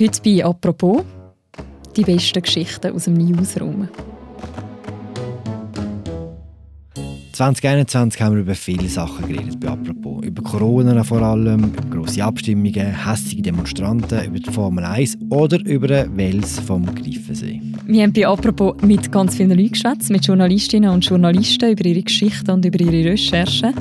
Heute bei «Apropos» die besten Geschichten aus dem Newsroom. 2021 haben wir über viele Sachen geredet, bei apropos. Über Corona vor allem, über grosse Abstimmungen, hässliche Demonstranten, über die Formel 1 oder über den Wels vom Greifensee. Wir haben bei apropos mit ganz vielen Leuten geschwätzt, mit Journalistinnen und Journalisten über ihre Geschichten und über ihre Recherchen.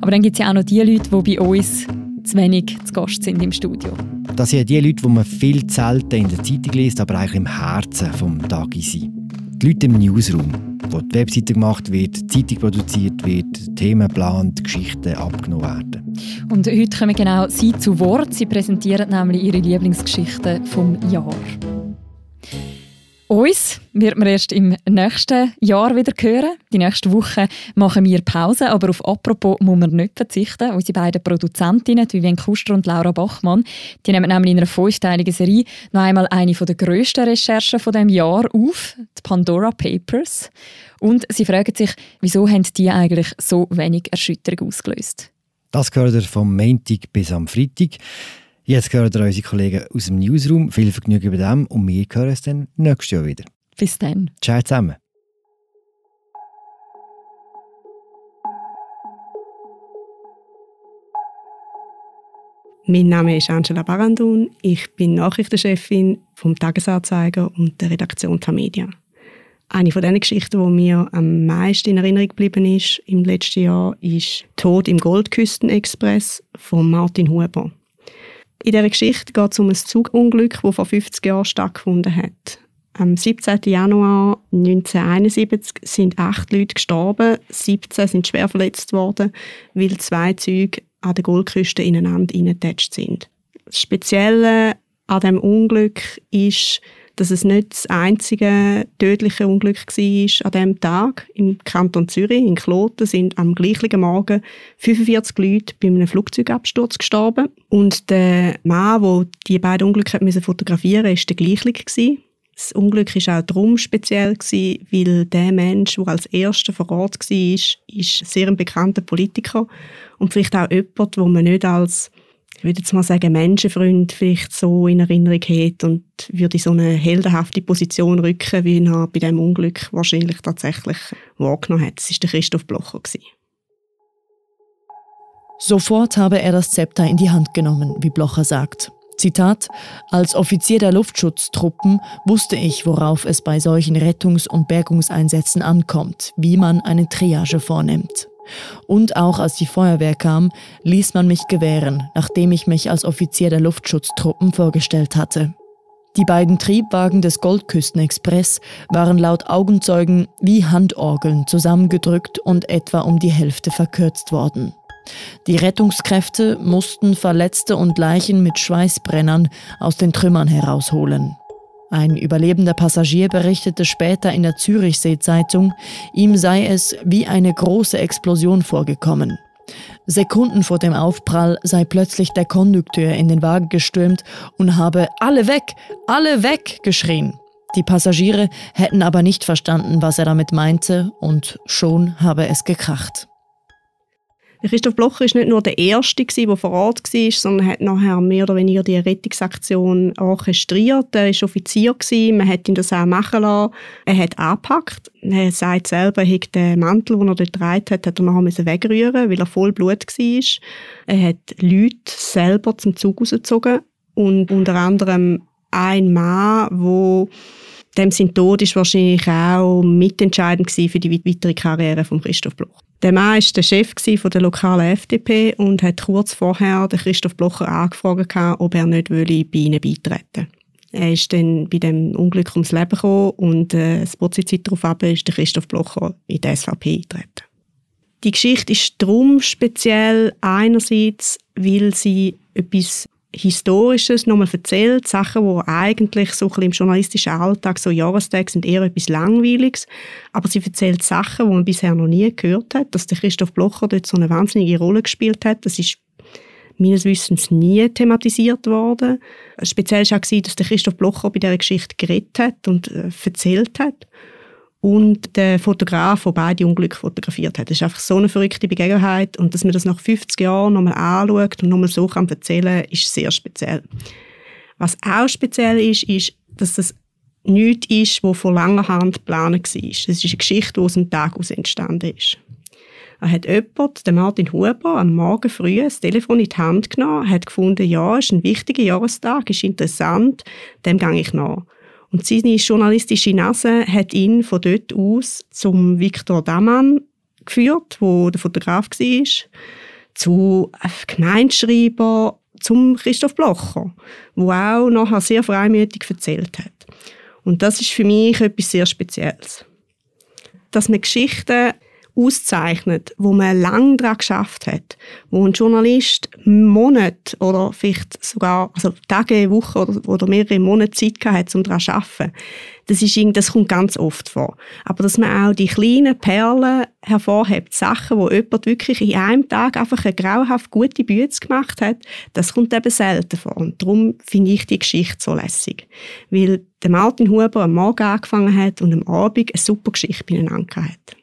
Aber dann gibt es ja auch noch die Leute, die bei uns zu wenig zu Gast sind im Studio. Das sind die Leute, die man viel selten in der Zeitung liest, aber eigentlich im Herzen des Tages sind. Die Leute im Newsroom wo die Webseite gemacht wird, die Zeitung produziert wird, Themen geplant, Geschichten abgenommen werden. Und heute kommen genau Sie zu Wort. Sie präsentieren nämlich Ihre Lieblingsgeschichten vom Jahr. Uns wird man erst im nächsten Jahr wieder hören. Die nächste Woche machen wir Pause, aber auf «Apropos» muss man nicht verzichten. Unsere beiden Produzentinnen, Vivienne Kuster und Laura Bachmann, die nehmen nämlich in einer fünfteiligen Serie noch einmal eine der grössten Recherchen von dem Jahr auf, die Pandora Papers. Und sie fragen sich, wieso haben die eigentlich so wenig Erschütterung ausgelöst? Das gehört vom Montag bis am Freitag. Jetzt hören ihr unsere Kollegen aus dem Newsroom. Viel Vergnügen bei dem und wir hören es dann nächstes Jahr wieder. Bis dann. Ciao zusammen. Mein Name ist Angela Barandun. Ich bin Nachrichtenchefin vom Tagesanzeiger und der Redaktion Tamedia. Eine von den Geschichten, die mir am meisten in Erinnerung geblieben ist im letzten Jahr, ist Tod im Goldküstenexpress von Martin Huber. In dieser Geschichte geht es um ein Zugunglück, das vor 50 Jahren stattgefunden hat. Am 17. Januar 1971 sind acht Leute gestorben, 17 sind schwer verletzt worden, weil zwei Züge an der Goldküste ineinander eingetatscht sind. Das Spezielle an dem Unglück ist, dass es nicht das einzige tödliche Unglück war an diesem Tag. Im Kanton Zürich, in Kloten, sind am gleichen Morgen 45 Leute bei einem Flugzeugabsturz gestorben. Und der Mann, der die beiden Unglücke fotografieren musste, war der gleiche. Das Unglück war auch darum speziell, weil der Mensch, der als Erster vor Ort war, ist, sehr bekannter Politiker und vielleicht auch jemand, den man nicht als ich würde jetzt mal sagen, Menschenfreund vielleicht so in Erinnerung hat und würde in so eine heldenhafte Position rücken, wie er bei dem Unglück wahrscheinlich tatsächlich wahrgenommen hat. Das war der Christoph Blocher. Sofort habe er das Zepter in die Hand genommen, wie Blocher sagt. Zitat, als Offizier der Luftschutztruppen wusste ich, worauf es bei solchen Rettungs- und Bergungseinsätzen ankommt, wie man eine Triage vornimmt. Und auch als die Feuerwehr kam, ließ man mich gewähren, nachdem ich mich als Offizier der Luftschutztruppen vorgestellt hatte. Die beiden Triebwagen des Goldküstenexpress waren laut Augenzeugen wie Handorgeln zusammengedrückt und etwa um die Hälfte verkürzt worden. Die Rettungskräfte mussten Verletzte und Leichen mit Schweißbrennern aus den Trümmern herausholen. Ein überlebender Passagier berichtete später in der Zürichsee-Zeitung, ihm sei es wie eine große Explosion vorgekommen. Sekunden vor dem Aufprall sei plötzlich der Kondukteur in den Wagen gestürmt und habe alle weg, alle weg geschrien. Die Passagiere hätten aber nicht verstanden, was er damit meinte, und schon habe es gekracht. Christoph Blocher ist nicht nur der Erste, der vor Ort war, sondern hat nachher mehr oder weniger die Rettungsaktion orchestriert. Er war Offizier, man hat ihn das auch machen lassen. Er hat angepackt. Er sagt selber, er den Mantel, den er dort getragen hat, hat er nachher wegrühren weil er voll Blut war. Er hat Leute selber zum Zug rausgezogen und unter anderem ein Mann, der dem sein Tod ist wahrscheinlich auch mitentscheidend für die weitere Karriere von Christoph Bloch. Der Mann war der Chef der lokalen FDP und hat kurz vorher den Christoph Blocher angefragt, ob er nicht bei ihnen beitreten Er ist dann bei dem Unglück ums Leben gekommen und äh, das Zeit darauf ist der Christoph Blocher in die SVP eingetreten. Die Geschichte ist darum speziell einerseits, weil sie etwas Historisches nochmal erzählt, Sachen, die eigentlich so ein im journalistischen Alltag, so Jahrestage sind eher etwas Langweiliges, aber sie erzählt Sachen, die man bisher noch nie gehört hat, dass der Christoph Blocher dort so eine wahnsinnige Rolle gespielt hat, das ist meines Wissens nie thematisiert worden. Speziell war auch, dass der Christoph Blocher bei dieser Geschichte geredet hat und äh, erzählt hat und der Fotograf, der beide Unglücke fotografiert hat. Das ist einfach so eine verrückte Begebenheit und dass man das nach 50 Jahren nochmal anschaut und nochmal so kann erzählen kann, ist sehr speziell. Was auch speziell ist, ist, dass das nichts ist, was von langer Hand geplant war. Es ist eine Geschichte, die aus dem Tag aus entstanden ist. Er hat jemand, den Martin Huber, am Morgen früh das Telefon in die Hand genommen, hat gefunden, ja, es ist ein wichtiger Jahrestag, ist interessant, dem gehe ich nach. Und seine journalistische Nase hat ihn von dort aus zum Viktor Daman geführt, wo der Fotograf war, zu Gemeinschreiber, zum Christoph Blocher, wo auch nachher sehr freimütig erzählt hat. Und das ist für mich etwas sehr Spezielles. Dass man Geschichten auszeichnet, wo man lange daran geschafft hat, wo ein Journalist Monate oder vielleicht sogar also Tage, Wochen oder, oder mehrere Monate Zeit hat, um daran zu arbeiten, das, ist, das kommt ganz oft vor. Aber dass man auch die kleinen Perlen hervorhebt, Sachen, wo jemand wirklich in einem Tag einfach eine grauhaft gute Bühne gemacht hat, das kommt eben selten vor. Und darum finde ich die Geschichte so lässig. Weil der Martin Huber am Morgen angefangen hat und am Abend eine super Geschichte beieinander hat.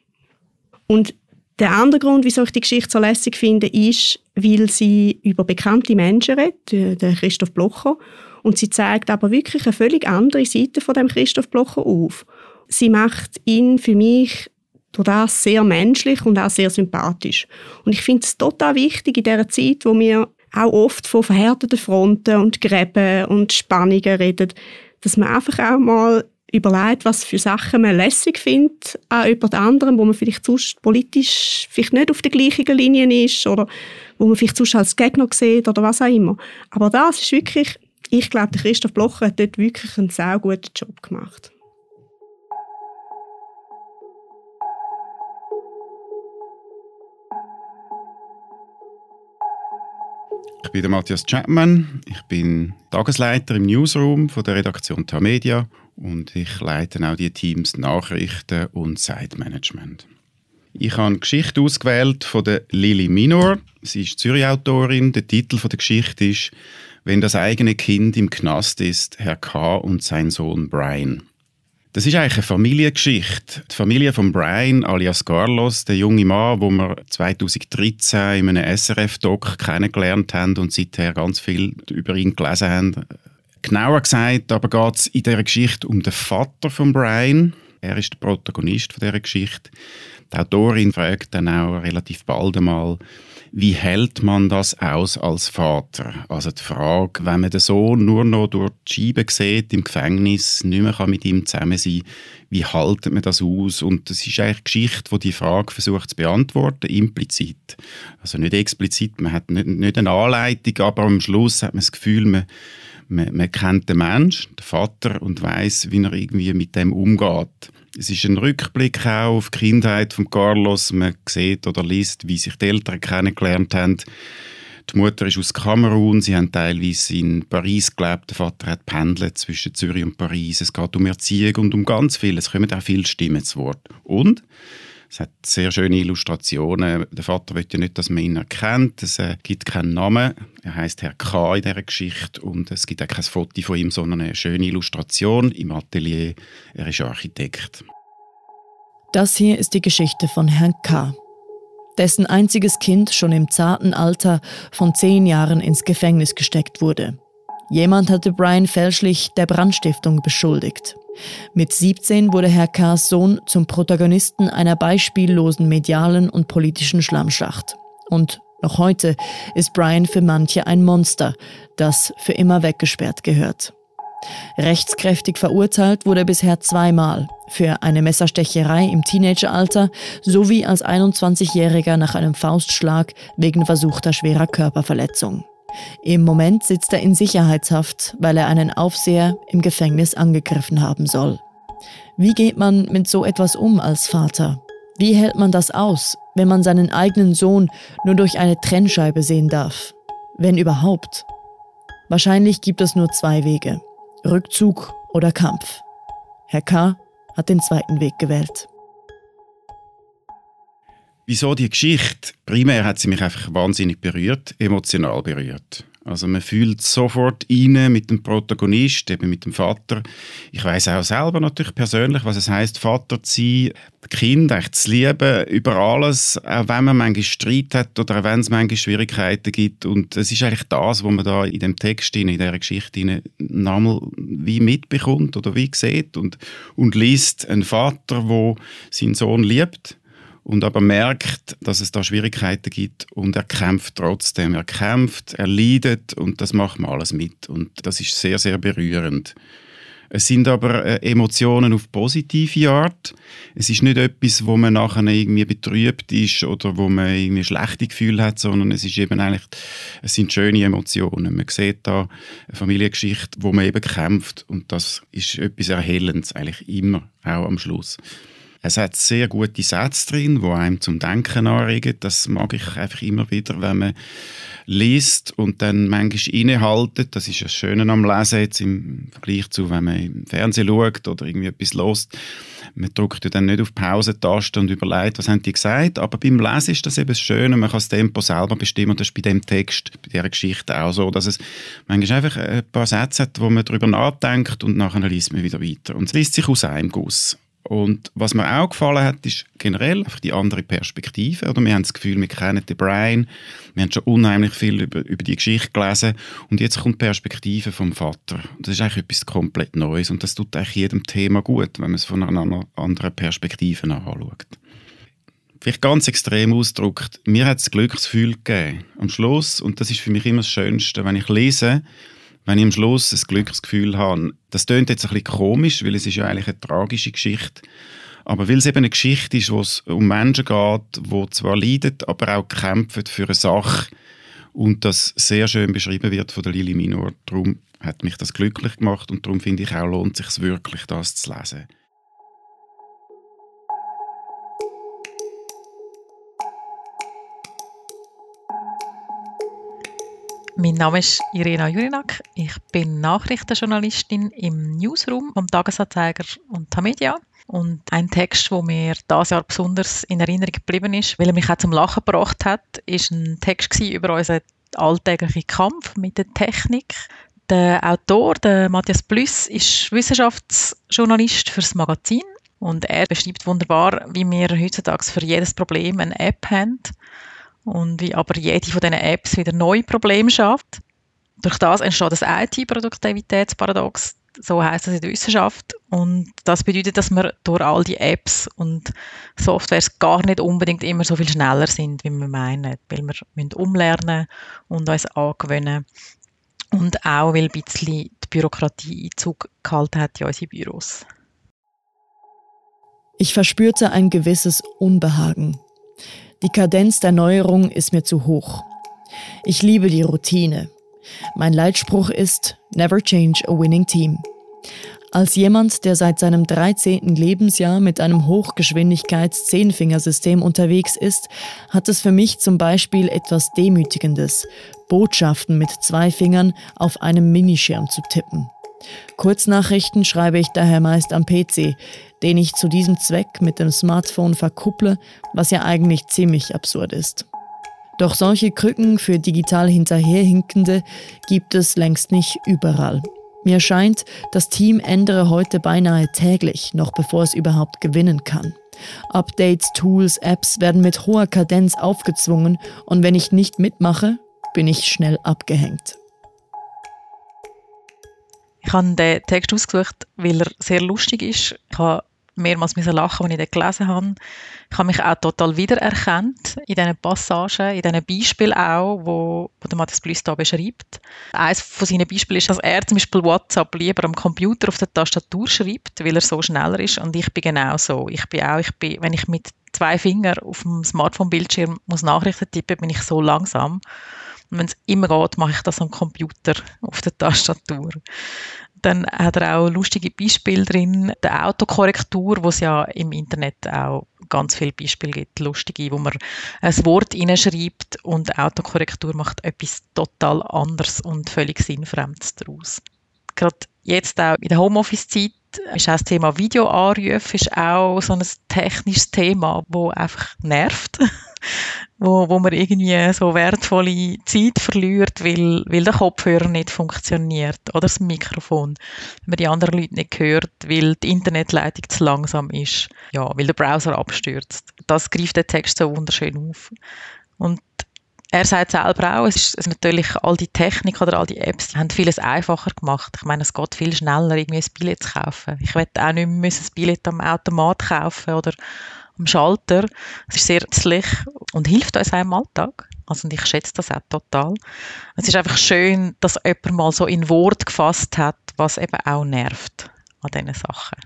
Und der andere Grund, wieso ich die Geschichte so lässig finde, ist, weil sie über bekannte Menschen redet, der Christoph Blocher, und sie zeigt aber wirklich eine völlig andere Seite von dem Christoph Blocher auf. Sie macht ihn für mich durch das sehr menschlich und auch sehr sympathisch. Und ich finde es total wichtig in dieser Zeit, wo wir auch oft von verhärteten Fronten und Gräben und Spannungen reden, dass man einfach auch mal überlegt, was für Sachen man lässig findet an jemand anderem, wo man vielleicht sonst politisch vielleicht nicht auf der gleichen Linie ist oder wo man vielleicht sonst als Gegner sieht oder was auch immer. Aber das ist wirklich, ich glaube, der Christoph Blocher hat dort wirklich einen sehr guten Job gemacht. Ich bin der Matthias Chapman. Ich bin Tagesleiter im Newsroom von der Redaktion Media und ich leite auch die Teams Nachrichten und Site-Management. Ich habe eine Geschichte ausgewählt von der Lili Minor. Sie ist Zürich-Autorin. Der Titel der Geschichte ist «Wenn das eigene Kind im Knast ist, Herr K. und sein Sohn Brian». Das ist eigentlich eine Familiengeschichte. Die Familie von Brian alias Carlos, der junge Mann, wo wir 2013 in einem SRF-Doc kennengelernt haben und seither ganz viel über ihn gelesen haben, Genauer gesagt aber geht es in dieser Geschichte um den Vater von Brian. Er ist der Protagonist von dieser Geschichte. Die Autorin fragt dann auch relativ bald einmal, wie hält man das aus als Vater? Also die Frage, wenn man den Sohn nur noch durch die Scheibe sieht im Gefängnis, nicht mehr mit ihm zusammen sein wie haltet man das aus? Und das ist eigentlich eine Geschichte, die die Frage versucht zu beantworten, implizit. Also nicht explizit, man hat nicht, nicht eine Anleitung, aber am Schluss hat man das Gefühl, man man, man kennt den Mensch, den Vater, und weiß, wie er irgendwie mit dem umgeht. Es ist ein Rückblick auch auf die Kindheit von Carlos. Man sieht oder liest, wie sich die Eltern kennengelernt haben. Die Mutter ist aus Kamerun, sie haben teilweise in Paris gelebt, der Vater hat pendelt zwischen Zürich und Paris. Es geht um Erziehung und um ganz viel. Es kommen auch viele Stimmen zu Wort. Und es hat sehr schöne Illustrationen. Der Vater will ja nicht, dass man ihn erkennt. Es äh, gibt keinen Namen. Er heißt Herr K. in dieser Geschichte und es gibt auch kein Foto von ihm, sondern eine schöne Illustration im Atelier. Er ist Architekt. Das hier ist die Geschichte von Herrn K., dessen einziges Kind schon im zarten Alter von zehn Jahren ins Gefängnis gesteckt wurde. Jemand hatte Brian fälschlich der Brandstiftung beschuldigt. Mit 17 wurde Herr K.'s Sohn zum Protagonisten einer beispiellosen medialen und politischen Schlammschlacht. Und noch heute ist Brian für manche ein Monster, das für immer weggesperrt gehört. Rechtskräftig verurteilt wurde er bisher zweimal für eine Messerstecherei im Teenageralter sowie als 21-Jähriger nach einem Faustschlag wegen versuchter schwerer Körperverletzung. Im Moment sitzt er in Sicherheitshaft, weil er einen Aufseher im Gefängnis angegriffen haben soll. Wie geht man mit so etwas um als Vater? Wie hält man das aus, wenn man seinen eigenen Sohn nur durch eine Trennscheibe sehen darf? Wenn überhaupt. Wahrscheinlich gibt es nur zwei Wege. Rückzug oder Kampf. Herr K. hat den zweiten Weg gewählt. Wieso die Geschichte? Primär hat sie mich einfach wahnsinnig berührt, emotional berührt. Also man fühlt sofort rein mit dem Protagonist, eben mit dem Vater. Ich weiß auch selber natürlich persönlich, was es heißt, Vater zu sein, Kind echt zu lieben, über alles, auch wenn man manchmal Streit hat oder auch wenn es manchmal Schwierigkeiten gibt. Und es ist eigentlich das, was man da in dem Text, in dieser Geschichte nochmal wie mitbekommt oder wie sieht und, und liest einen Vater, der seinen Sohn liebt und aber merkt, dass es da Schwierigkeiten gibt und er kämpft trotzdem. Er kämpft, er leidet und das macht man alles mit und das ist sehr, sehr berührend. Es sind aber äh, Emotionen auf positive Art. Es ist nicht etwas, wo man nachher irgendwie betrübt ist oder wo man irgendwie schlechte Gefühle hat, sondern es ist eben eigentlich, es sind schöne Emotionen. Man sieht da eine Familiengeschichte, wo man eben kämpft und das ist etwas Erhellendes eigentlich immer, auch am Schluss. Es hat sehr gute Sätze drin, die einem zum Denken anregen. Das mag ich einfach immer wieder, wenn man liest und dann manchmal innehaltet. Das ist das Schöne am Lesen jetzt im Vergleich zu, wenn man im Fernsehen schaut oder irgendwie etwas lost. Man drückt ja dann nicht auf Pausentaste und überlegt, was haben die gesagt. Aber beim Lesen ist das eben das Schöne, man kann das Tempo selber bestimmen und das ist bei dem Text, bei dieser Geschichte auch so, dass es manchmal einfach ein paar Sätze hat, wo man darüber nachdenkt und nachher liest man wieder weiter. Und es liest sich aus einem Guss. Und was mir auch gefallen hat, ist generell einfach die andere Perspektive. Oder wir haben das Gefühl, wir kennen den Brian, wir haben schon unheimlich viel über, über die Geschichte gelesen und jetzt kommt die Perspektive vom Vater. Das ist eigentlich etwas komplett Neues und das tut eigentlich jedem Thema gut, wenn man es von einer anderen Perspektive anschaut. Vielleicht ganz extrem ausgedrückt, mir hat es Glücksgefühl gegeben am Schluss und das ist für mich immer das Schönste, wenn ich lese, wenn ich am Schluss ein Glücksgefühl habe. Das klingt jetzt ein bisschen komisch, weil es ist ja eigentlich eine tragische Geschichte. Aber weil es eben eine Geschichte ist, wo es um Menschen geht, die zwar leiden, aber auch kämpfen für eine Sache und das sehr schön beschrieben wird von der Lili Minor. Darum hat mich das glücklich gemacht und darum finde ich auch, lohnt es sich wirklich, das zu lesen. Mein Name ist Irena Jurinak. Ich bin Nachrichtenjournalistin im Newsroom vom Tagesanzeiger und Tamedia. Und ein Text, der mir dieses Jahr besonders in Erinnerung geblieben ist, weil er mich auch zum Lachen gebracht hat, ist ein Text über unseren alltäglichen Kampf mit der Technik. Der Autor, der Matthias Plüss, ist Wissenschaftsjournalist fürs Magazin und er beschreibt wunderbar, wie wir heutzutage für jedes Problem eine App haben und wie aber jede von diesen Apps wieder neue Probleme schafft. Durch das entsteht das IT-Produktivitätsparadox, so heißt das in der Wissenschaft. Und das bedeutet, dass wir durch all die Apps und Softwares gar nicht unbedingt immer so viel schneller sind, wie wir meinen, weil wir müssen umlernen und uns angewöhnen. Und auch, weil ein bisschen die Bürokratie Einzug gehalten hat in unsere Büros. Ich verspürte ein gewisses Unbehagen. Die Kadenz der Neuerung ist mir zu hoch. Ich liebe die Routine. Mein Leitspruch ist Never change a winning team. Als jemand, der seit seinem 13. Lebensjahr mit einem Hochgeschwindigkeits-Zehnfingersystem unterwegs ist, hat es für mich zum Beispiel etwas Demütigendes, Botschaften mit zwei Fingern auf einem Minischirm zu tippen. Kurznachrichten schreibe ich daher meist am PC, den ich zu diesem Zweck mit dem Smartphone verkupple, was ja eigentlich ziemlich absurd ist. Doch solche Krücken für digital Hinterherhinkende gibt es längst nicht überall. Mir scheint, das Team ändere heute beinahe täglich, noch bevor es überhaupt gewinnen kann. Updates, Tools, Apps werden mit hoher Kadenz aufgezwungen und wenn ich nicht mitmache, bin ich schnell abgehängt. Ich habe den Text ausgesucht, weil er sehr lustig ist. Ich habe mehrmals lachen, als ich den gelesen habe. Ich habe mich auch total wiedererkannt in diesen Passagen, in diesen Beispielen auch, wo, wo der Matthias Blüss hier beschreibt. Eines von seinen Beispielen ist, dass er zum Beispiel WhatsApp lieber am Computer auf der Tastatur schreibt, weil er so schneller ist und ich bin genau so. Ich bin auch, ich bin, wenn ich mit zwei Fingern auf dem Smartphone-Bildschirm muss Nachrichten tippen, bin ich so langsam. Und wenn es immer geht, mache ich das am Computer auf der Tastatur. Dann hat er auch lustige Beispiele drin. Die Autokorrektur, wo es ja im Internet auch ganz viele Beispiele gibt, lustige, wo man ein Wort hineinschreibt und Autokorrektur macht etwas total anderes und völlig sinnfremdes daraus. Gerade jetzt auch in der Homeoffice-Zeit ist auch das Thema Videoanrufe ist auch so ein technisches Thema, wo einfach nervt. wo, wo man irgendwie so wertvolle Zeit verliert, weil, weil der Kopfhörer nicht funktioniert oder das Mikrofon, wenn man die anderen Leute nicht hört, weil die Internetleitung zu langsam ist, ja, weil der Browser abstürzt. Das greift der Text so wunderschön auf. Und er sagt selber auch, es ist natürlich all die Technik oder all die Apps, die haben vieles einfacher gemacht. Ich meine, es geht viel schneller, irgendwie ein Billett zu kaufen. Ich werde auch nicht mehr ein Billett am Automat kaufen oder am Schalter. Es ist sehr nützlich und hilft uns auch im Alltag. Also und ich schätze das auch total. Es ist einfach schön, dass jemand mal so in Wort gefasst hat, was eben auch nervt an diesen Sachen.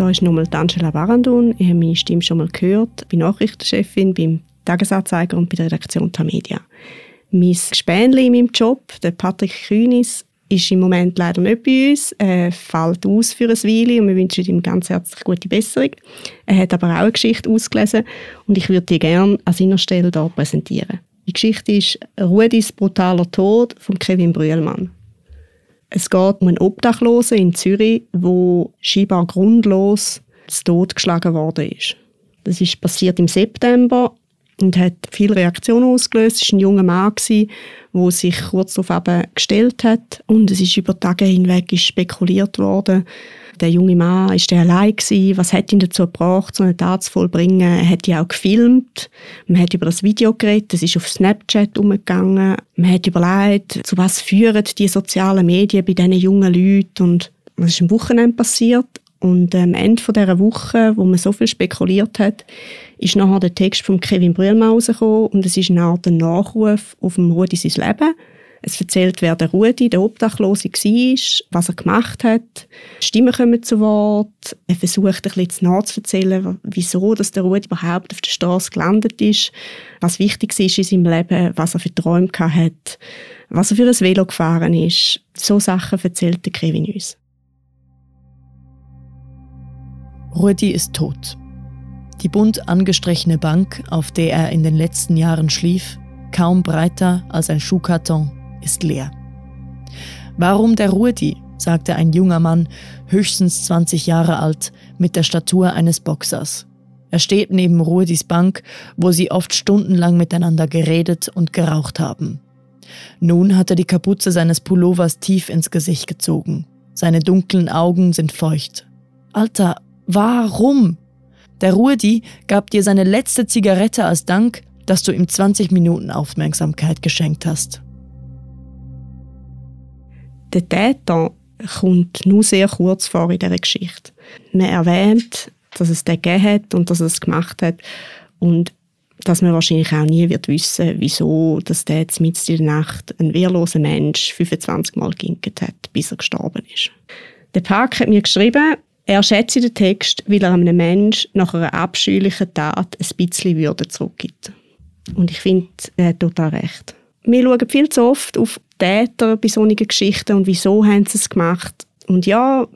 Da ist nochmal Angela Barandun. Ich habe meine Stimme schon mal gehört. Ich bin Nachrichtenchefin beim Tagesanzeiger und bei der Redaktion Tamedia. Mein Gespänli in meinem Job, der Patrick Kühnis, ist im Moment leider nicht bei uns. Er fällt aus für ein Weile und wir wünschen ihm ganz herzlich gute Besserung. Er hat aber auch eine Geschichte ausgelesen und ich würde die gerne an seiner Stelle hier präsentieren. Die Geschichte ist Rudis brutaler Tod von Kevin Brühlmann. Es geht um einen Obdachlosen in Zürich, wo scheinbar grundlos zu Tod geschlagen worden ist. Das ist passiert im September und hat viele Reaktionen ausgelöst. Es war ein junger Mann, der sich kurz darauf eben gestellt hat. Und es ist über Tage hinweg spekuliert worden, der junge Mann, ist der allein gewesen? Was hat ihn dazu gebracht, so eine Tat zu vollbringen? Er hat ja auch gefilmt. Man hat über das Video geredet. Es ist auf Snapchat umgegangen. Man hat überlegt, zu was führen die sozialen Medien bei diesen jungen Leuten? Und das ist am Wochenende passiert. Und am Ende dieser Woche, wo man so viel spekuliert hat, ist nachher der Text von Kevin Brühlmann rausgekommen und es ist eine Art Nachruf auf dem Rudi sein Leben. Es erzählt, wer der Rudi, der Obdachlose war, was er gemacht hat. Stimmen kommen zu Wort. Er versucht ein bisschen nachzuerzählen, wieso dass der Rudi überhaupt auf der Straße gelandet ist, was wichtig ist in seinem Leben, was er für Träume hat, was er für ein Velo gefahren ist. So Sachen erzählt der Kevin uns. Rudi ist tot. Die bunt angestrichene Bank, auf der er in den letzten Jahren schlief, kaum breiter als ein Schuhkarton, ist leer. Warum der Rudi? sagte ein junger Mann, höchstens 20 Jahre alt, mit der Statur eines Boxers. Er steht neben Rudis Bank, wo sie oft stundenlang miteinander geredet und geraucht haben. Nun hat er die Kapuze seines Pullovers tief ins Gesicht gezogen. Seine dunklen Augen sind feucht. Alter, warum? Der Rudi gab dir seine letzte Zigarette als Dank, dass du ihm 20 Minuten Aufmerksamkeit geschenkt hast. Der Täter kommt nur sehr kurz vor in dieser Geschichte. Man erwähnt, dass es den gegeben hat und dass er es gemacht hat und dass man wahrscheinlich auch nie wird wissen, wieso dass der jetzt mitten in der Nacht ein wehrloser Mensch 25 Mal ginket hat, bis er gestorben ist. Der Park hat mir geschrieben, er schätze den Text, weil er einem Menschen nach einer abscheulichen Tat ein bisschen Würde zurückgibt. Und ich finde, er hat total recht. Wir schauen viel zu oft auf Täter bei solchen Geschichten und wieso haben sie es gemacht. Und ja,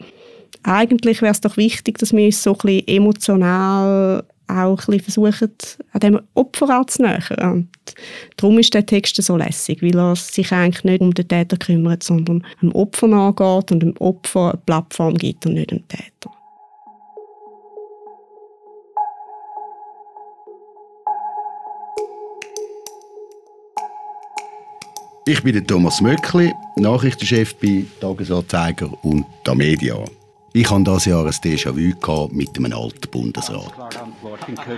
eigentlich wäre es doch wichtig, dass wir uns so ein bisschen emotional auch ein versuchen, an dem Opfer anzunähern. Und darum ist der Text so lässig, weil er sich eigentlich nicht um den Täter kümmert, sondern dem Opfer nachgeht und dem Opfer eine Plattform gibt und nicht dem Täter. Ich bin Thomas Möckli, Nachrichtenchef bei Tagesanzeiger und der Media. Ich hatte dieses Jahr ein Déjà-vu mit einem alten Bundesrat.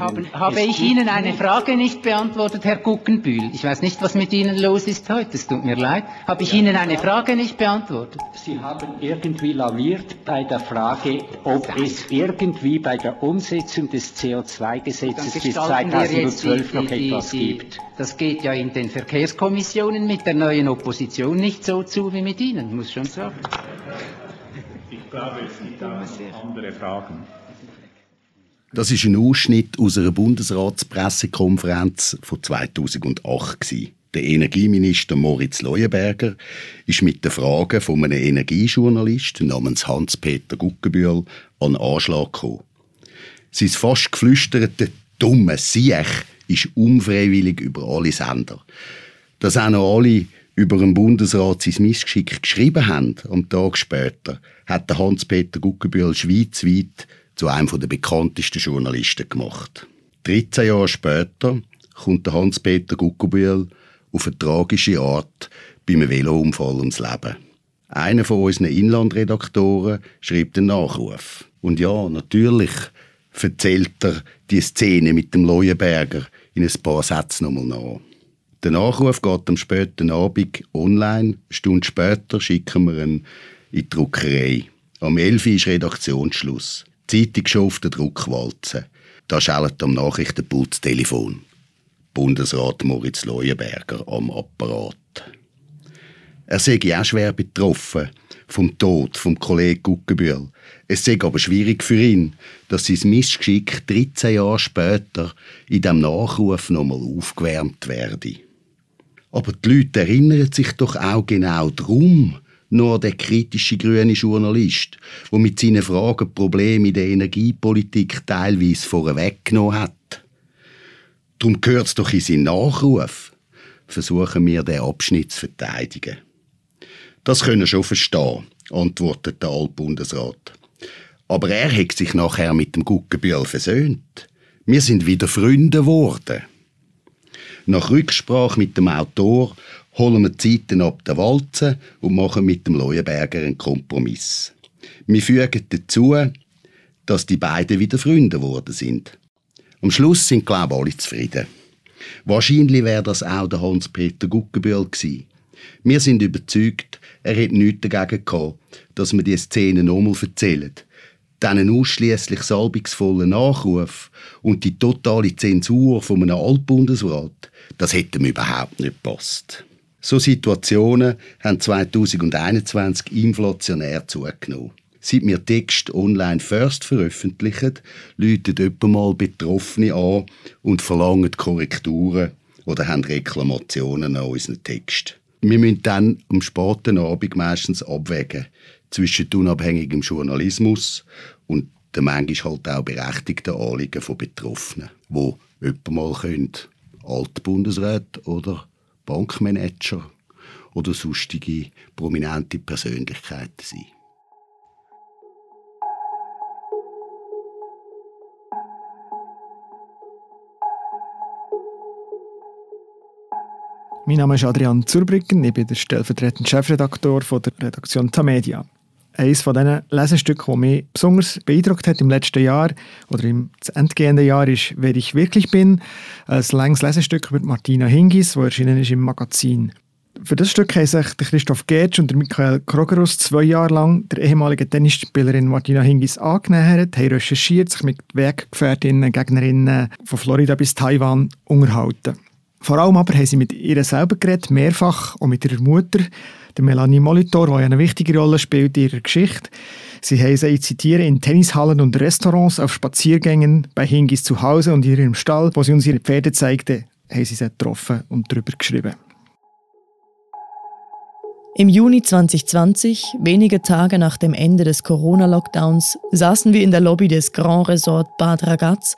Haben, habe ich Ihnen eine Frage nicht beantwortet, Herr Guckenbühl? Ich weiß nicht, was mit Ihnen los ist heute. Es tut mir leid. Habe ich Ihnen eine Frage nicht beantwortet? Sie haben irgendwie laviert bei der Frage, ob es irgendwie bei der Umsetzung des CO2-Gesetzes bis 2012 noch die, etwas die, gibt. Das geht ja in den Verkehrskommissionen mit der neuen Opposition nicht so zu wie mit Ihnen, muss schon sagen glaube, es gibt auch andere Fragen. Das ist ein Ausschnitt aus einer Bundesratspressekonferenz von 2008. Gewesen. Der Energieminister Moritz Leuenberger ist mit den Fragen von einem Energiejournalist namens Hans-Peter Guggenbühl an den Anschlag gekommen. Sein fast geflüsterte «dumme Siech» ist unfreiwillig über alle Sender. Dass auch noch alle über den Bundesrat sein Missgeschick geschrieben haben, am Tag später, hat der Hans-Peter Guggenbühl schweizweit zu einem der bekanntesten Journalisten gemacht. 13 Jahre später kommt der Hans-Peter Guggenbühl auf eine tragische Art bei einem Velounfall ums Leben. Einer von unseren Inlandredaktoren schreibt einen Nachruf. Und ja, natürlich erzählt er die Szene mit dem Leuenberger in ein paar Sätzen nochmal nach. Der Nachruf geht am späten Abend online. Eine Stunde später schicken wir ihn in die Druckerei. Am 11 Uhr ist Redaktionsschluss. Die Zeitung schon auf der Druckwalze. Da schellt am Nachrichtenpult Telefon. Bundesrat Moritz Leuenberger am Apparat. Er sei auch schwer betroffen vom Tod vom Kollegen Guggenbühl. Es sei aber schwierig für ihn, dass sein Missgeschick 13 Jahre später in dem Nachruf nochmal aufgewärmt werde. Aber die Leute erinnern sich doch auch genau darum, nur der kritische grüne Journalist, der mit seinen Fragen Probleme in der Energiepolitik teilweise vorweggenommen hat. Darum gehört es doch in seinen Nachruf. Versuchen wir, den Abschnitt zu verteidigen. Das können schon verstehen, antwortet der Altbundesrat. Aber er hat sich nachher mit dem Guggenbühl versöhnt. Wir sind wieder Freunde geworden. Nach Rücksprache mit dem Autor holen wir die Zeiten ab der Walze und machen mit dem Leuenberger einen Kompromiss. Wir fügen dazu, dass die beiden wieder Freunde geworden sind. Am Schluss sind, glaube ich, alle zufrieden. Wahrscheinlich wäre das auch der Hans-Peter Guggenbühl gewesen. Wir sind überzeugt, er hätte nichts dagegen gehabt, dass wir die Szene nochmal erzählen diesen ausschließlich salbungsvollen Nachruf und die totale Zensur von einem Altbundesrat, das hätte mir überhaupt nicht gepasst. So Situationen haben 2021 inflationär zugenommen. Seit wir Text online first veröffentlichen, läutet jemand mal Betroffene an und verlangen Korrekturen oder haben Reklamationen an unseren Text. Wir müssen dann am späten Abend meistens abwägen, zwischen unabhängigem Journalismus und der manchmal halt auch berechtigten Anliegen von Betroffenen, wo jemand mal könnte, Altbundesräte oder Bankmanager oder sonstige prominente Persönlichkeiten sein. Mein Name ist Adrian Zurbrücken, ich bin der stellvertretende Chefredaktor von der Redaktion Tamedia eines von diesen Lesestücken, das mich besonders beeindruckt hat im letzten Jahr oder im entgehenden Jahr, ist «Wer ich wirklich bin», ein langes Lesestück mit Martina Hingis, das erschienen ist im Magazin. Für das Stück haben sich Christoph Getsch und Michael Krogerus zwei Jahre lang der ehemaligen Tennisspielerin Martina Hingis angenähert, haben recherchiert, sich mit Weggefährtinnen, Gegnerinnen von Florida bis Taiwan unterhalten. Vor allem aber haben sie mit ihr selber geredet, mehrfach, auch mit ihrer Mutter, der Melanie Molitor, die eine wichtige Rolle spielt in ihrer Geschichte. Sie sie, ich zitiere, in Tennishallen und Restaurants, auf Spaziergängen, bei Hingis zu Hause und in ihrem Stall, wo sie uns ihre Pferde zeigte, haben sie sie getroffen und darüber geschrieben. Im Juni 2020, wenige Tage nach dem Ende des Corona-Lockdowns, saßen wir in der Lobby des Grand Resort Bad Ragaz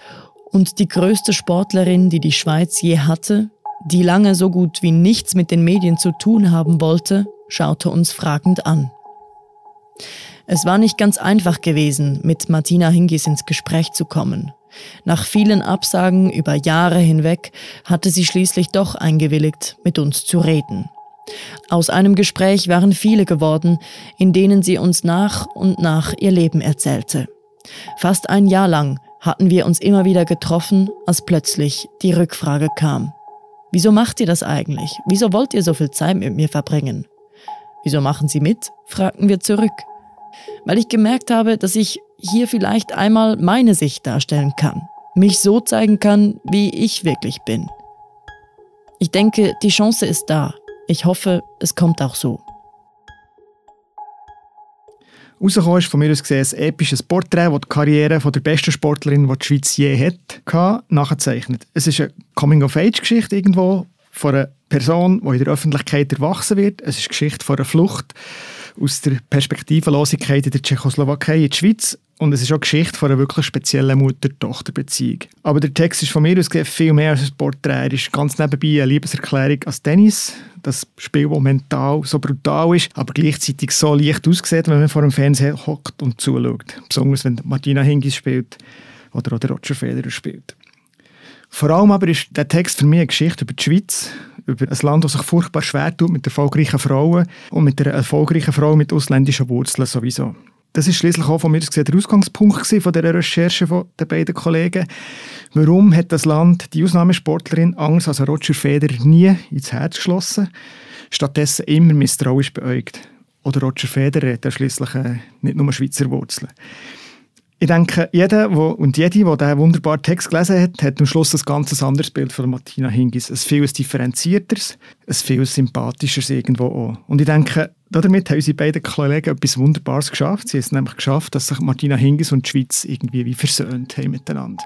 und die größte Sportlerin, die die Schweiz je hatte, die lange so gut wie nichts mit den Medien zu tun haben wollte, schaute uns fragend an. Es war nicht ganz einfach gewesen, mit Martina Hingis ins Gespräch zu kommen. Nach vielen Absagen über Jahre hinweg hatte sie schließlich doch eingewilligt, mit uns zu reden. Aus einem Gespräch waren viele geworden, in denen sie uns nach und nach ihr Leben erzählte. Fast ein Jahr lang hatten wir uns immer wieder getroffen, als plötzlich die Rückfrage kam. Wieso macht ihr das eigentlich? Wieso wollt ihr so viel Zeit mit mir verbringen? Wieso machen Sie mit? fragten wir zurück. Weil ich gemerkt habe, dass ich hier vielleicht einmal meine Sicht darstellen kann, mich so zeigen kann, wie ich wirklich bin. Ich denke, die Chance ist da. Ich hoffe, es kommt auch so. Rausgekommen ist von mir aus gesehen ein episches Porträt, das die Karriere von der besten Sportlerin, die die Schweiz je hat, nachzeichnet. Es ist eine Coming-of-Age-Geschichte irgendwo von einer Person, die in der Öffentlichkeit erwachsen wird. Es ist Geschichte von einer Flucht aus der Perspektivenlosigkeit in der Tschechoslowakei in die Schweiz und es ist auch Geschichte von einer wirklich speziellen Mutter-Tochter-Beziehung. Aber der Text ist von mir aus viel mehr als ein Porträt. Er ist ganz nebenbei eine Liebeserklärung als Tennis. Das Spiel, das mental so brutal ist, aber gleichzeitig so leicht aussieht, wenn man vor dem Fernseher hockt und zuschaut. Besonders wenn Martina Hingis spielt oder, oder Roger Federer spielt. Vor allem aber ist der Text für mich eine Geschichte über die Schweiz, über ein Land, das sich furchtbar schwer tut mit erfolgreichen Frauen und mit einer erfolgreichen Frau mit ausländischen Wurzeln sowieso. Das ist schließlich auch von mir gesehen der Ausgangspunkt von der Recherche den beiden Kollegen. Warum hat das Land die Ausnahmesportlerin anders als Roger Federer nie ins Herz geschlossen, stattdessen immer misstrauisch beäugt? Oder Roger Federer hat schließlich äh, nicht nur Schweizer Wurzeln. Ich denke, jeder wo, und jede, die diesen wunderbaren Text gelesen hat, hat am Schluss ein ganz anderes Bild von Martina Hingis. Ein viel differenzierteres, ein viel sympathischeres irgendwo auch. Und ich denke, damit haben unsere beiden Kollegen etwas Wunderbares geschafft. Sie haben es nämlich geschafft, dass sich Martina Hingis und die Schweiz irgendwie wie versöhnt haben miteinander.